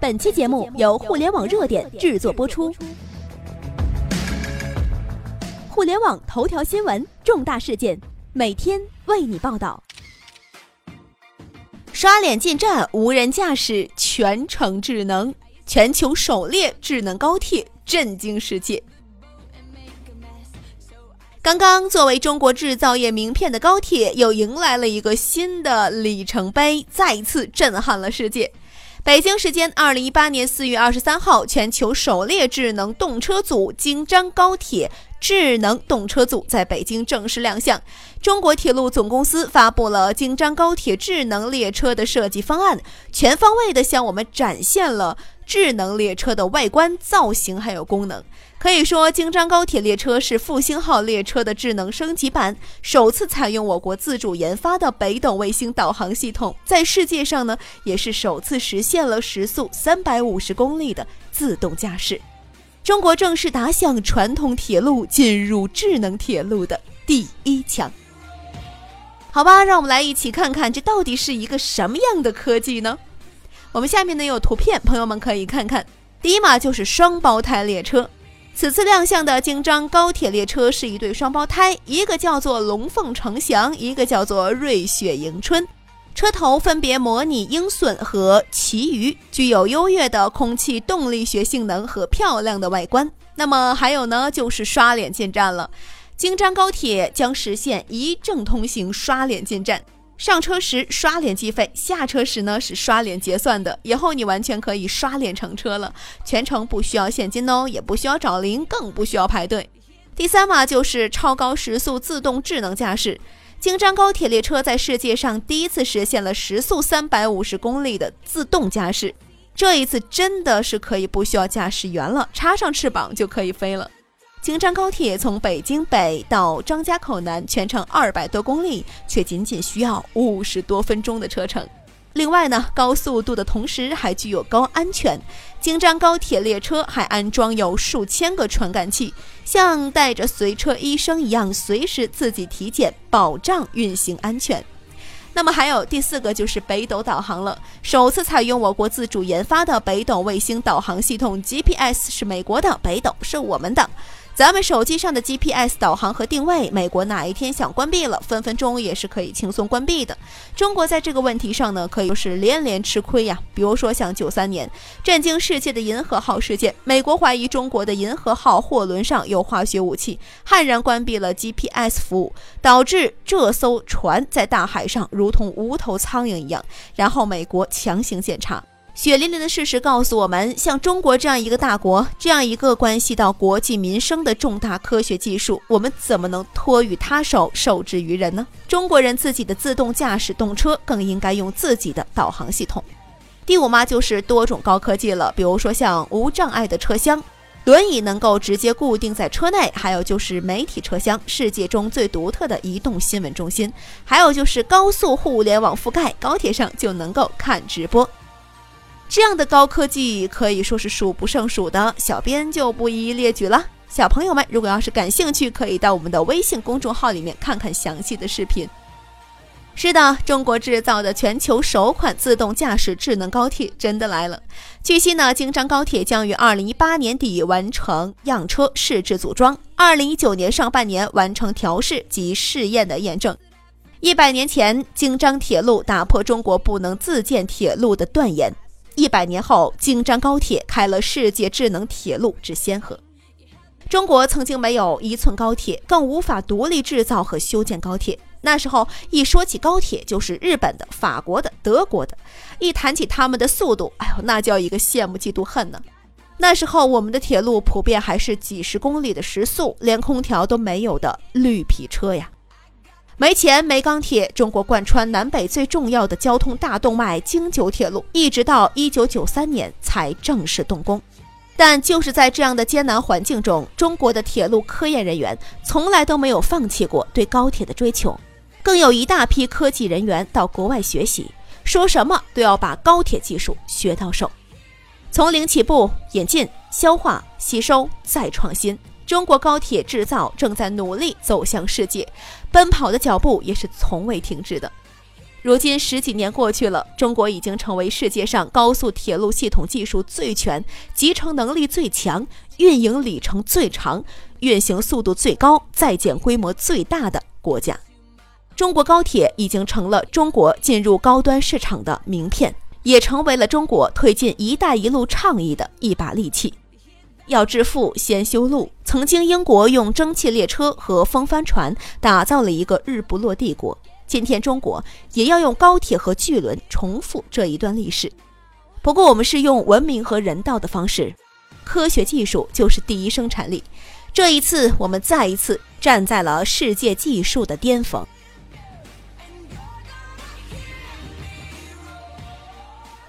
本期节目由互联网热点制作播出。互联网头条新闻，重大事件，每天为你报道。刷脸进站，无人驾驶，全程智能，全球首列智能高铁，震惊世界。刚刚作为中国制造业名片的高铁，又迎来了一个新的里程碑，再次震撼了世界。北京时间二零一八年四月二十三号，全球首列智能动车组京张高铁智能动车组在北京正式亮相。中国铁路总公司发布了京张高铁智能列车的设计方案，全方位地向我们展现了智能列车的外观造型还有功能。可以说，京张高铁列车是复兴号列车的智能升级版，首次采用我国自主研发的北斗卫星导航系统，在世界上呢，也是首次实现了时速三百五十公里的自动驾驶。中国正式打响传统铁路进入智能铁路的第一枪。好吧，让我们来一起看看这到底是一个什么样的科技呢？我们下面呢有图片，朋友们可以看看。第一嘛，就是双胞胎列车。此次亮相的京张高铁列车是一对双胞胎，一个叫做龙凤呈祥，一个叫做瑞雪迎春。车头分别模拟鹰隼和旗鱼，具有优越的空气动力学性能和漂亮的外观。那么还有呢，就是刷脸进站了。京张高铁将实现一证通行刷脸进站。上车时刷脸计费，下车时呢是刷脸结算的。以后你完全可以刷脸乘车了，全程不需要现金哦，也不需要找零，更不需要排队。第三嘛就是超高时速自动智能驾驶，京张高铁列车在世界上第一次实现了时速三百五十公里的自动驾驶，这一次真的是可以不需要驾驶员了，插上翅膀就可以飞了。京张高铁从北京北到张家口南，全程二百多公里，却仅仅需要五十多分钟的车程。另外呢，高速度的同时还具有高安全。京张高铁列车还安装有数千个传感器，像带着随车医生一样，随时自己体检，保障运行安全。那么还有第四个就是北斗导航了，首次采用我国自主研发的北斗卫星导航系统，GPS 是美国的，北斗是我们的。咱们手机上的 GPS 导航和定位，美国哪一天想关闭了，分分钟也是可以轻松关闭的。中国在这个问题上呢，可以说是连连吃亏呀。比如说像九三年震惊世界的银河号事件，美国怀疑中国的银河号货轮上有化学武器，悍然关闭了 GPS 服务，导致这艘船在大海上如同无头苍蝇一样。然后美国强行检查。血淋淋的事实告诉我们，像中国这样一个大国，这样一个关系到国计民生的重大科学技术，我们怎么能托于他手，受制于人呢？中国人自己的自动驾驶动车更应该用自己的导航系统。第五嘛，就是多种高科技了，比如说像无障碍的车厢，轮椅能够直接固定在车内，还有就是媒体车厢，世界中最独特的移动新闻中心，还有就是高速互联网覆盖，高铁上就能够看直播。这样的高科技可以说是数不胜数的，小编就不一一列举了。小朋友们，如果要是感兴趣，可以到我们的微信公众号里面看看详细的视频。是的，中国制造的全球首款自动驾驶智能高铁真的来了。据悉呢，京张高铁将于二零一八年底完成样车试制组装，二零一九年上半年完成调试及试验的验证。一百年前，京张铁路打破中国不能自建铁路的断言。一百年后，京张高铁开了世界智能铁路之先河。中国曾经没有一寸高铁，更无法独立制造和修建高铁。那时候一说起高铁，就是日本的、法国的、德国的。一谈起他们的速度，哎呦，那叫一个羡慕嫉妒恨呢。那时候我们的铁路普遍还是几十公里的时速，连空调都没有的绿皮车呀。没钱没钢铁，中国贯穿南北最重要的交通大动脉京九铁路，一直到一九九三年才正式动工。但就是在这样的艰难环境中，中国的铁路科研人员从来都没有放弃过对高铁的追求，更有一大批科技人员到国外学习，说什么都要把高铁技术学到手，从零起步，引进、消化、吸收，再创新。中国高铁制造正在努力走向世界，奔跑的脚步也是从未停止的。如今十几年过去了，中国已经成为世界上高速铁路系统技术最全、集成能力最强、运营里程最长、运行速度最高、在建规模最大的国家。中国高铁已经成了中国进入高端市场的名片，也成为了中国推进“一带一路”倡议的一把利器。要致富，先修路。曾经，英国用蒸汽列车和风帆船打造了一个日不落帝国。今天，中国也要用高铁和巨轮重复这一段历史。不过，我们是用文明和人道的方式，科学技术就是第一生产力。这一次，我们再一次站在了世界技术的巅峰。